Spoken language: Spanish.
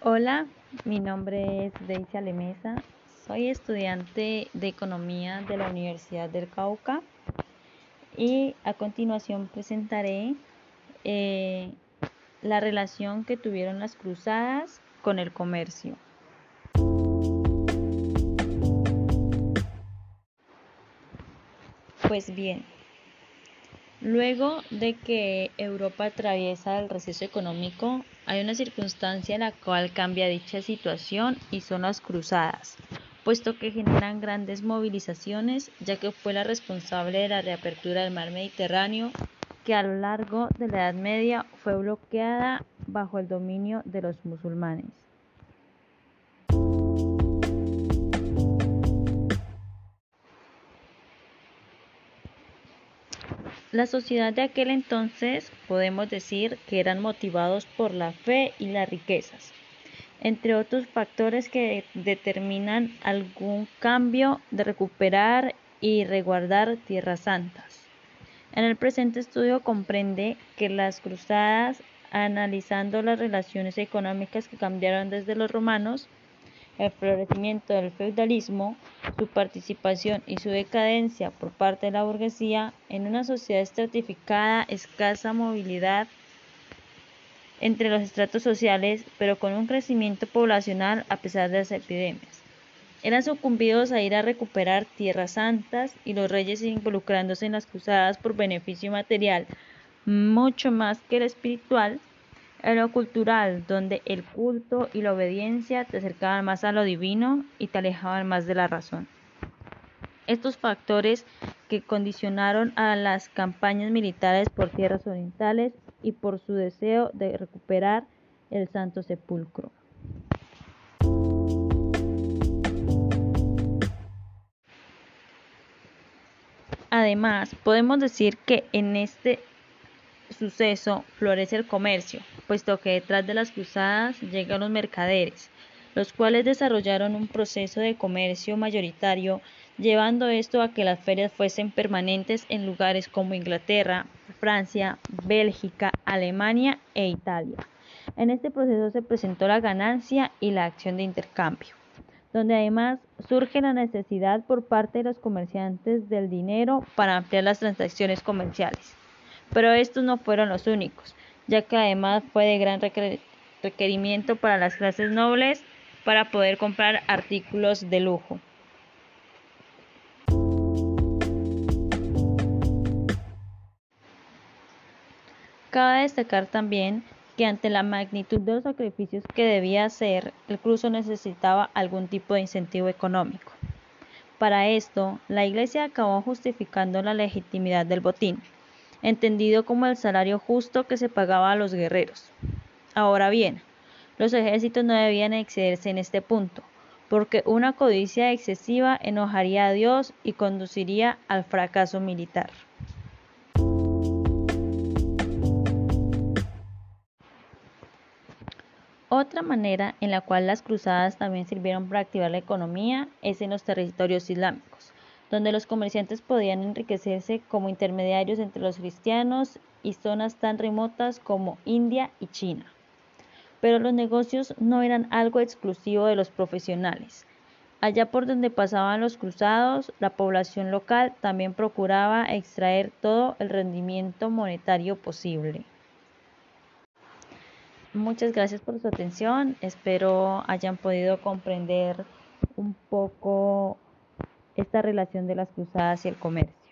Hola, mi nombre es Daisy Alemesa, soy estudiante de Economía de la Universidad del Cauca y a continuación presentaré eh, la relación que tuvieron las cruzadas con el comercio. Pues bien, luego de que Europa atraviesa el receso económico, hay una circunstancia en la cual cambia dicha situación y son las cruzadas, puesto que generan grandes movilizaciones, ya que fue la responsable de la reapertura del mar Mediterráneo, que a lo largo de la Edad Media fue bloqueada bajo el dominio de los musulmanes. La sociedad de aquel entonces podemos decir que eran motivados por la fe y las riquezas, entre otros factores que determinan algún cambio de recuperar y resguardar tierras santas. En el presente estudio comprende que las cruzadas, analizando las relaciones económicas que cambiaron desde los romanos, el florecimiento del feudalismo, su participación y su decadencia por parte de la burguesía en una sociedad estratificada, escasa movilidad entre los estratos sociales, pero con un crecimiento poblacional a pesar de las epidemias. Eran sucumbidos a ir a recuperar tierras santas y los reyes involucrándose en las cruzadas por beneficio material mucho más que el espiritual, en lo cultural, donde el culto y la obediencia te acercaban más a lo divino y te alejaban más de la razón. Estos factores que condicionaron a las campañas militares por tierras orientales y por su deseo de recuperar el Santo Sepulcro. Además, podemos decir que en este suceso florece el comercio, puesto que detrás de las cruzadas llegan los mercaderes, los cuales desarrollaron un proceso de comercio mayoritario, llevando esto a que las ferias fuesen permanentes en lugares como Inglaterra, Francia, Bélgica, Alemania e Italia. En este proceso se presentó la ganancia y la acción de intercambio, donde además surge la necesidad por parte de los comerciantes del dinero para ampliar las transacciones comerciales. Pero estos no fueron los únicos, ya que además fue de gran requerimiento para las clases nobles para poder comprar artículos de lujo. Cabe destacar también que ante la magnitud de los sacrificios que debía hacer, el cruzo necesitaba algún tipo de incentivo económico. Para esto, la Iglesia acabó justificando la legitimidad del botín, entendido como el salario justo que se pagaba a los guerreros. Ahora bien, los ejércitos no debían excederse en este punto, porque una codicia excesiva enojaría a Dios y conduciría al fracaso militar. Otra manera en la cual las cruzadas también sirvieron para activar la economía es en los territorios islámicos donde los comerciantes podían enriquecerse como intermediarios entre los cristianos y zonas tan remotas como India y China. Pero los negocios no eran algo exclusivo de los profesionales. Allá por donde pasaban los cruzados, la población local también procuraba extraer todo el rendimiento monetario posible. Muchas gracias por su atención. Espero hayan podido comprender un poco esta relación de las cruzadas y el comercio.